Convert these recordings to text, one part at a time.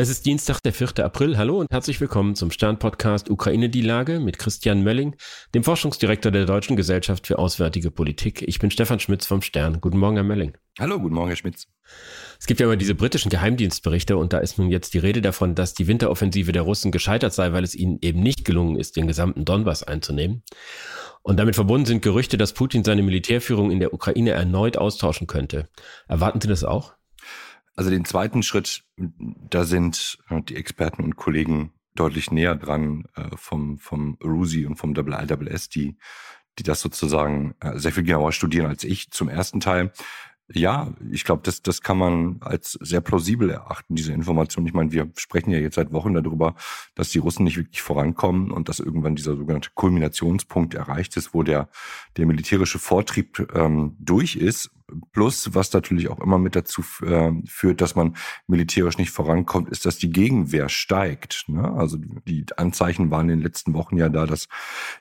Es ist Dienstag, der 4. April. Hallo und herzlich willkommen zum Stern-Podcast Ukraine die Lage mit Christian Mölling, dem Forschungsdirektor der Deutschen Gesellschaft für Auswärtige Politik. Ich bin Stefan Schmitz vom Stern. Guten Morgen, Herr Mölling. Hallo, guten Morgen, Herr Schmitz. Es gibt ja immer diese britischen Geheimdienstberichte und da ist nun jetzt die Rede davon, dass die Winteroffensive der Russen gescheitert sei, weil es ihnen eben nicht gelungen ist, den gesamten Donbass einzunehmen. Und damit verbunden sind Gerüchte, dass Putin seine Militärführung in der Ukraine erneut austauschen könnte. Erwarten Sie das auch? Also den zweiten Schritt, da sind äh, die Experten und Kollegen deutlich näher dran äh, vom, vom RUSI und vom ISS, die, die das sozusagen äh, sehr viel genauer studieren als ich. Zum ersten Teil ja, ich glaube, das, das kann man als sehr plausibel erachten, diese Information. Ich meine, wir sprechen ja jetzt seit Wochen darüber, dass die Russen nicht wirklich vorankommen und dass irgendwann dieser sogenannte Kulminationspunkt erreicht ist, wo der, der militärische Vortrieb ähm, durch ist. Plus, was natürlich auch immer mit dazu äh, führt, dass man militärisch nicht vorankommt, ist, dass die Gegenwehr steigt. Ne? Also die Anzeichen waren in den letzten Wochen ja da, dass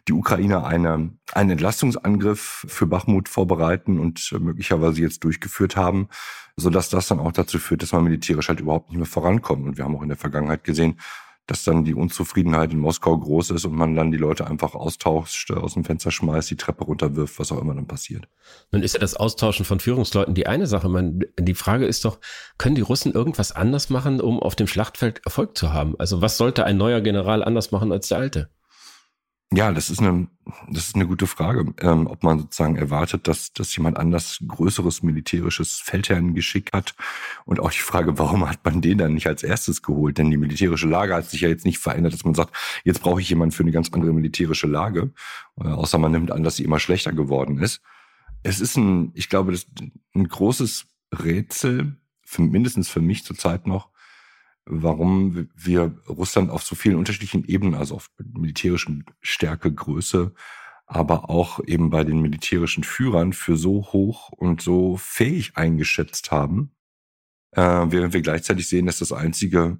die Ukrainer eine, einen Entlastungsangriff für Bachmut vorbereiten und möglicherweise jetzt durchgeführt haben, sodass das dann auch dazu führt, dass man militärisch halt überhaupt nicht mehr vorankommt. Und wir haben auch in der Vergangenheit gesehen, dass dann die Unzufriedenheit in Moskau groß ist und man dann die Leute einfach austauscht, aus dem Fenster schmeißt, die Treppe runterwirft, was auch immer dann passiert. Nun ist ja das Austauschen von Führungsleuten die eine Sache. Man, die Frage ist doch, können die Russen irgendwas anders machen, um auf dem Schlachtfeld Erfolg zu haben? Also was sollte ein neuer General anders machen als der alte? Ja, das ist eine, das ist eine gute Frage, ähm, ob man sozusagen erwartet, dass, dass jemand anders größeres militärisches Feldherrengeschick hat. Und auch die Frage, warum hat man den dann nicht als erstes geholt? Denn die militärische Lage hat sich ja jetzt nicht verändert, dass man sagt, jetzt brauche ich jemanden für eine ganz andere militärische Lage. Äh, außer man nimmt an, dass sie immer schlechter geworden ist. Es ist ein, ich glaube, das ein großes Rätsel, für, mindestens für mich zurzeit noch, warum wir Russland auf so vielen unterschiedlichen Ebenen, also auf militärischen Stärke, Größe, aber auch eben bei den militärischen Führern für so hoch und so fähig eingeschätzt haben, äh, während wir gleichzeitig sehen, dass das einzige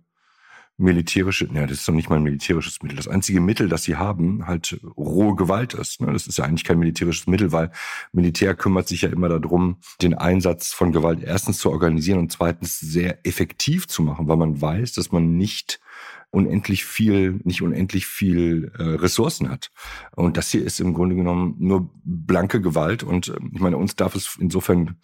militärische, ja, das ist doch nicht mal ein militärisches Mittel. Das einzige Mittel, das sie haben, halt rohe Gewalt ist. Ne? Das ist ja eigentlich kein militärisches Mittel, weil Militär kümmert sich ja immer darum, den Einsatz von Gewalt erstens zu organisieren und zweitens sehr effektiv zu machen, weil man weiß, dass man nicht unendlich viel, nicht unendlich viel äh, Ressourcen hat. Und das hier ist im Grunde genommen nur blanke Gewalt. Und äh, ich meine, uns darf es insofern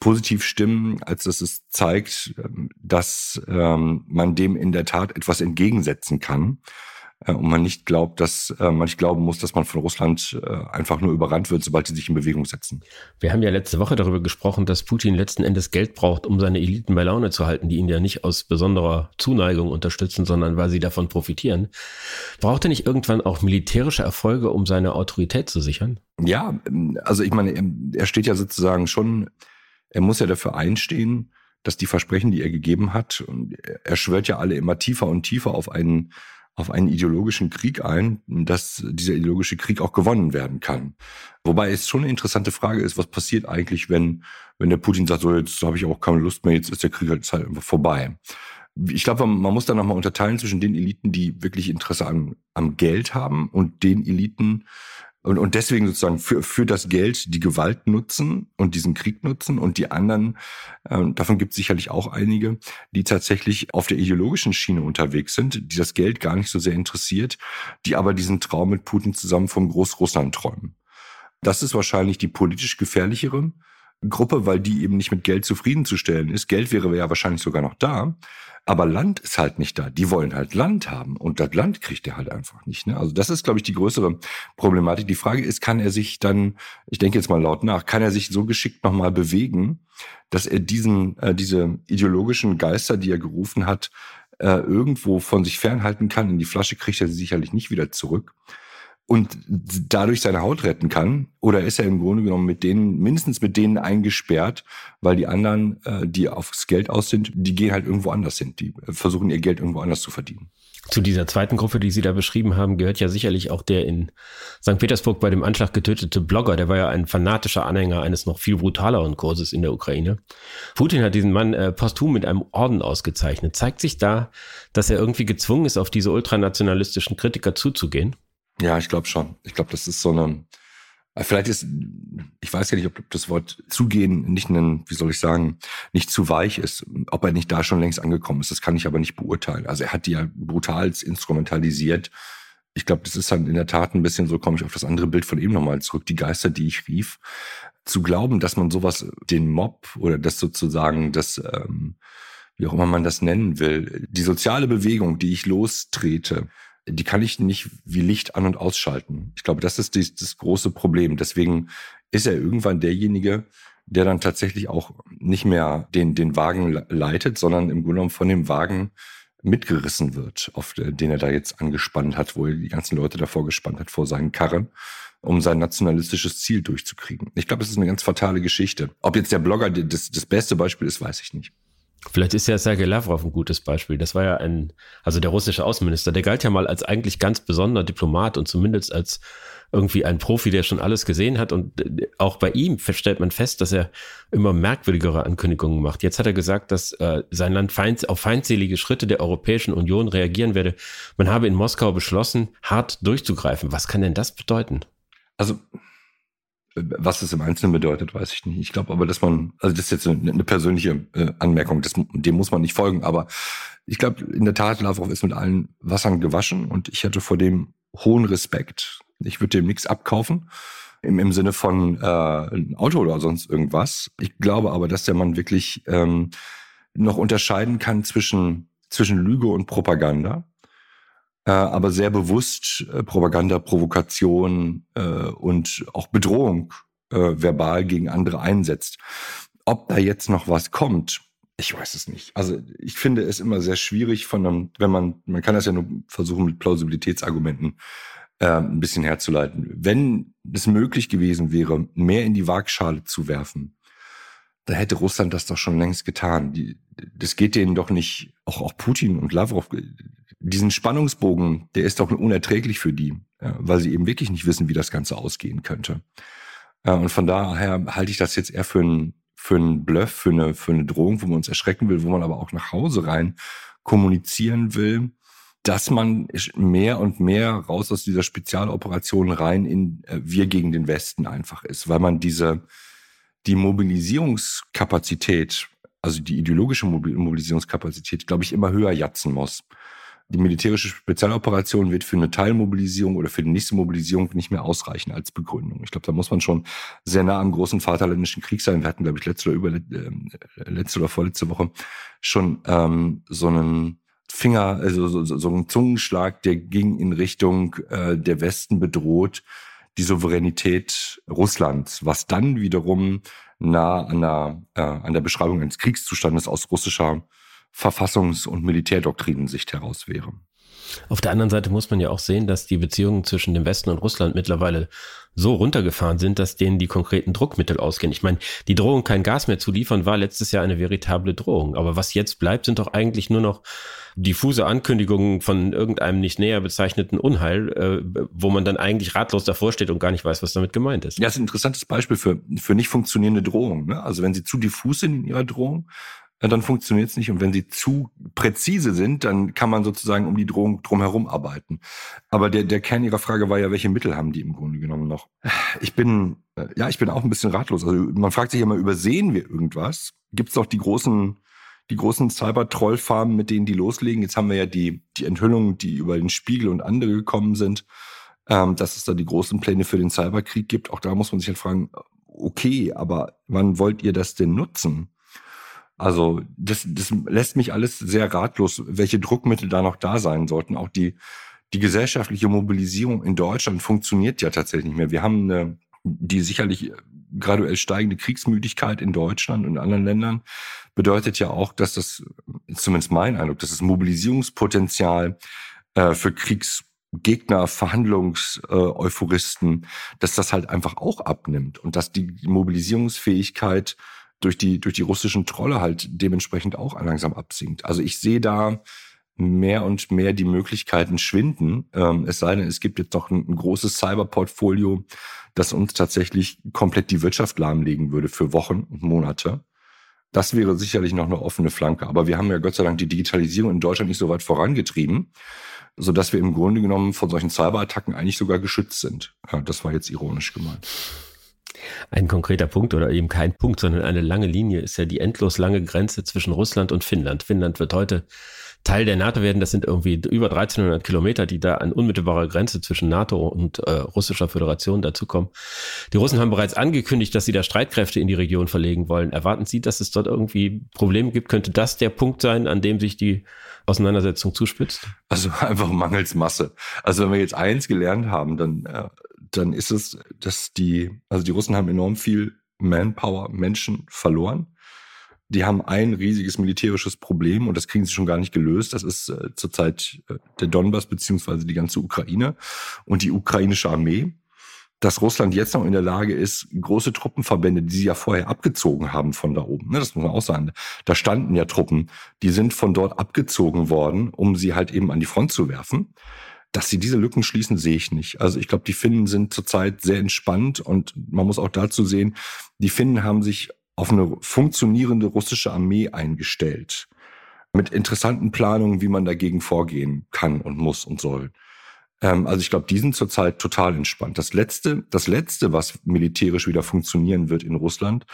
positiv stimmen, als dass es zeigt, ähm, dass ähm, man dem in der Tat etwas entgegensetzen kann. Äh, und man nicht glaubt, dass äh, man nicht glauben muss, dass man von Russland äh, einfach nur überrannt wird, sobald sie sich in Bewegung setzen. Wir haben ja letzte Woche darüber gesprochen, dass Putin letzten Endes Geld braucht, um seine Eliten bei Laune zu halten, die ihn ja nicht aus besonderer Zuneigung unterstützen, sondern weil sie davon profitieren. Braucht er nicht irgendwann auch militärische Erfolge, um seine Autorität zu sichern? Ja, also ich meine, er steht ja sozusagen schon er muss ja dafür einstehen, dass die Versprechen, die er gegeben hat, und er schwört ja alle immer tiefer und tiefer auf einen, auf einen ideologischen Krieg ein, dass dieser ideologische Krieg auch gewonnen werden kann. Wobei es schon eine interessante Frage ist, was passiert eigentlich, wenn, wenn der Putin sagt, so jetzt habe ich auch keine Lust mehr, jetzt ist der Krieg halt einfach vorbei. Ich glaube, man muss da nochmal unterteilen zwischen den Eliten, die wirklich Interesse an, am Geld haben und den Eliten, und, und deswegen sozusagen für, für das Geld die Gewalt nutzen und diesen Krieg nutzen und die anderen, äh, davon gibt es sicherlich auch einige, die tatsächlich auf der ideologischen Schiene unterwegs sind, die das Geld gar nicht so sehr interessiert, die aber diesen Traum mit Putin zusammen vom Großrussland träumen. Das ist wahrscheinlich die politisch gefährlichere Gruppe, weil die eben nicht mit Geld zufriedenzustellen ist. Geld wäre ja wahrscheinlich sogar noch da, aber Land ist halt nicht da. Die wollen halt Land haben und das Land kriegt er halt einfach nicht. Ne? Also das ist, glaube ich, die größere Problematik. Die Frage ist, kann er sich dann, ich denke jetzt mal laut nach, kann er sich so geschickt nochmal bewegen, dass er diesen, äh, diese ideologischen Geister, die er gerufen hat, äh, irgendwo von sich fernhalten kann. In die Flasche kriegt er sie sicherlich nicht wieder zurück und dadurch seine Haut retten kann? Oder ist er im Grunde genommen mit denen, mindestens mit denen eingesperrt, weil die anderen, äh, die aufs Geld aus sind, die gehen halt irgendwo anders hin. Die versuchen ihr Geld irgendwo anders zu verdienen. Zu dieser zweiten Gruppe, die Sie da beschrieben haben, gehört ja sicherlich auch der in St. Petersburg bei dem Anschlag getötete Blogger. Der war ja ein fanatischer Anhänger eines noch viel brutaleren Kurses in der Ukraine. Putin hat diesen Mann äh, posthum mit einem Orden ausgezeichnet. Zeigt sich da, dass er irgendwie gezwungen ist, auf diese ultranationalistischen Kritiker zuzugehen? Ja, ich glaube schon. Ich glaube, das ist so eine, Vielleicht ist, ich weiß ja nicht, ob das Wort zugehen nicht ein, wie soll ich sagen, nicht zu weich ist, ob er nicht da schon längst angekommen ist. Das kann ich aber nicht beurteilen. Also er hat die ja brutal instrumentalisiert. Ich glaube, das ist dann in der Tat ein bisschen so, komme ich auf das andere Bild von eben nochmal zurück, die Geister, die ich rief. Zu glauben, dass man sowas, den Mob oder das sozusagen, das, ähm, wie auch immer man das nennen will, die soziale Bewegung, die ich lostrete, die kann ich nicht wie Licht an und ausschalten. Ich glaube, das ist die, das große Problem. Deswegen ist er irgendwann derjenige, der dann tatsächlich auch nicht mehr den, den Wagen leitet, sondern im Grunde genommen von dem Wagen mitgerissen wird, auf den er da jetzt angespannt hat, wo er die ganzen Leute davor gespannt hat, vor seinen Karren, um sein nationalistisches Ziel durchzukriegen. Ich glaube, es ist eine ganz fatale Geschichte. Ob jetzt der Blogger das, das beste Beispiel ist, weiß ich nicht. Vielleicht ist ja Sergei Lavrov ein gutes Beispiel. Das war ja ein, also der russische Außenminister, der galt ja mal als eigentlich ganz besonderer Diplomat und zumindest als irgendwie ein Profi, der schon alles gesehen hat. Und äh, auch bei ihm stellt man fest, dass er immer merkwürdigere Ankündigungen macht. Jetzt hat er gesagt, dass äh, sein Land feind, auf feindselige Schritte der Europäischen Union reagieren werde. Man habe in Moskau beschlossen, hart durchzugreifen. Was kann denn das bedeuten? Also was es im Einzelnen bedeutet, weiß ich nicht. Ich glaube aber, dass man, also das ist jetzt eine, eine persönliche äh, Anmerkung, das, dem muss man nicht folgen, aber ich glaube, in der Tat, Lavrov ist mit allen Wassern gewaschen und ich hatte vor dem hohen Respekt. Ich würde dem nichts abkaufen im, im Sinne von äh, ein Auto oder sonst irgendwas. Ich glaube aber, dass der Mann wirklich ähm, noch unterscheiden kann zwischen, zwischen Lüge und Propaganda äh, aber sehr bewusst äh, Propaganda, Provokation äh, und auch Bedrohung äh, verbal gegen andere einsetzt. Ob da jetzt noch was kommt, ich weiß es nicht. Also ich finde es immer sehr schwierig von einem, wenn man, man kann das ja nur versuchen mit Plausibilitätsargumenten äh, ein bisschen herzuleiten. Wenn es möglich gewesen wäre, mehr in die Waagschale zu werfen, da hätte Russland das doch schon längst getan. Die, das geht denen doch nicht, auch, auch Putin und Lavrov, diesen Spannungsbogen, der ist doch unerträglich für die, weil sie eben wirklich nicht wissen, wie das Ganze ausgehen könnte. Ja, und von daher halte ich das jetzt eher für einen für einen Bluff, für eine, für eine Drohung, wo man uns erschrecken will, wo man aber auch nach Hause rein kommunizieren will, dass man mehr und mehr raus aus dieser Spezialoperation rein in äh, wir gegen den Westen einfach ist, weil man diese die Mobilisierungskapazität, also die ideologische Mobilisierungskapazität, glaube ich, immer höher jatzen muss die militärische Spezialoperation wird für eine Teilmobilisierung oder für die nächste Mobilisierung nicht mehr ausreichen als Begründung. Ich glaube, da muss man schon sehr nah am großen Vaterländischen Krieg sein. Wir hatten, glaube ich, letzte oder über äh, letzte oder vorletzte Woche schon ähm, so einen Finger, also so, so, so einen Zungenschlag, der ging in Richtung äh, der Westen bedroht die Souveränität Russlands, was dann wiederum nah an der, äh, an der Beschreibung eines Kriegszustandes aus russischer Verfassungs- und Militärdoktrinen-Sicht heraus wäre. Auf der anderen Seite muss man ja auch sehen, dass die Beziehungen zwischen dem Westen und Russland mittlerweile so runtergefahren sind, dass denen die konkreten Druckmittel ausgehen. Ich meine, die Drohung, kein Gas mehr zu liefern, war letztes Jahr eine veritable Drohung. Aber was jetzt bleibt, sind doch eigentlich nur noch diffuse Ankündigungen von irgendeinem nicht näher bezeichneten Unheil, äh, wo man dann eigentlich ratlos davor steht und gar nicht weiß, was damit gemeint ist. Ja, das ist ein interessantes Beispiel für, für nicht funktionierende Drohungen. Ne? Also wenn sie zu diffus sind in ihrer Drohung, dann funktioniert es nicht. Und wenn sie zu präzise sind, dann kann man sozusagen um die Drohung drumherum arbeiten. Aber der, der Kern Ihrer Frage war ja, welche Mittel haben die im Grunde genommen noch? Ich bin, äh, ja, ich bin auch ein bisschen ratlos. Also man fragt sich immer, übersehen wir irgendwas? Gibt es doch die großen, die großen Cyber-Troll-Farmen, mit denen die loslegen? Jetzt haben wir ja die, die Enthüllungen, die über den Spiegel und andere gekommen sind, ähm, dass es da die großen Pläne für den Cyberkrieg gibt. Auch da muss man sich halt fragen, okay, aber wann wollt ihr das denn nutzen? Also das, das lässt mich alles sehr ratlos, welche Druckmittel da noch da sein sollten. Auch die, die gesellschaftliche Mobilisierung in Deutschland funktioniert ja tatsächlich nicht mehr. Wir haben eine, die sicherlich graduell steigende Kriegsmüdigkeit in Deutschland und anderen Ländern bedeutet ja auch, dass das, zumindest mein Eindruck, dass das Mobilisierungspotenzial äh, für Kriegsgegner, Verhandlungseuphoristen, äh, dass das halt einfach auch abnimmt und dass die Mobilisierungsfähigkeit durch die, durch die russischen Trolle halt dementsprechend auch langsam absinkt. Also ich sehe da mehr und mehr die Möglichkeiten schwinden. Ähm, es sei denn, es gibt jetzt doch ein, ein großes Cyberportfolio, das uns tatsächlich komplett die Wirtschaft lahmlegen würde für Wochen und Monate. Das wäre sicherlich noch eine offene Flanke. Aber wir haben ja Gott sei Dank die Digitalisierung in Deutschland nicht so weit vorangetrieben, sodass wir im Grunde genommen von solchen Cyberattacken eigentlich sogar geschützt sind. Ja, das war jetzt ironisch gemeint. Ein konkreter Punkt oder eben kein Punkt, sondern eine lange Linie ist ja die endlos lange Grenze zwischen Russland und Finnland. Finnland wird heute Teil der NATO werden. Das sind irgendwie über 1300 Kilometer, die da an unmittelbarer Grenze zwischen NATO und äh, russischer Föderation dazukommen. Die Russen haben bereits angekündigt, dass sie da Streitkräfte in die Region verlegen wollen. Erwarten Sie, dass es dort irgendwie Probleme gibt? Könnte das der Punkt sein, an dem sich die Auseinandersetzung zuspitzt? Also einfach mangels Masse. Also wenn wir jetzt eins gelernt haben, dann, äh, dann ist es, dass die, also die Russen haben enorm viel Manpower, Menschen verloren die haben ein riesiges militärisches Problem und das kriegen sie schon gar nicht gelöst. Das ist äh, zurzeit äh, der Donbass beziehungsweise die ganze Ukraine und die ukrainische Armee. Dass Russland jetzt noch in der Lage ist, große Truppenverbände, die sie ja vorher abgezogen haben von da oben, ne, das muss man auch sagen, da standen ja Truppen, die sind von dort abgezogen worden, um sie halt eben an die Front zu werfen. Dass sie diese Lücken schließen, sehe ich nicht. Also ich glaube, die Finnen sind zurzeit sehr entspannt und man muss auch dazu sehen, die Finnen haben sich auf eine funktionierende russische Armee eingestellt. Mit interessanten Planungen, wie man dagegen vorgehen kann und muss und soll. Ähm, also ich glaube, die sind zurzeit total entspannt. Das letzte, das letzte, was militärisch wieder funktionieren wird in Russland,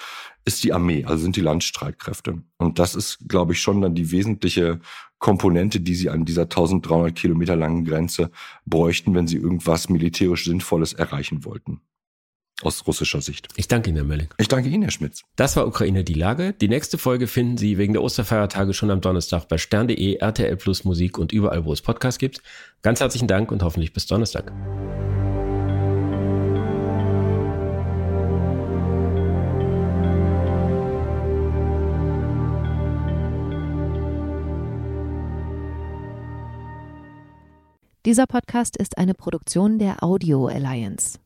ist die Armee, also sind die Landstreitkräfte. Und das ist, glaube ich, schon dann die wesentliche Komponente, die sie an dieser 1300 Kilometer langen Grenze bräuchten, wenn sie irgendwas militärisch Sinnvolles erreichen wollten aus russischer Sicht. Ich danke Ihnen, Herr Mölling. Ich danke Ihnen, Herr Schmitz. Das war Ukraine die Lage. Die nächste Folge finden Sie wegen der Osterfeiertage schon am Donnerstag bei stern.de, RTL Plus Musik und überall, wo es Podcasts gibt. Ganz herzlichen Dank und hoffentlich bis Donnerstag. Dieser Podcast ist eine Produktion der Audio Alliance.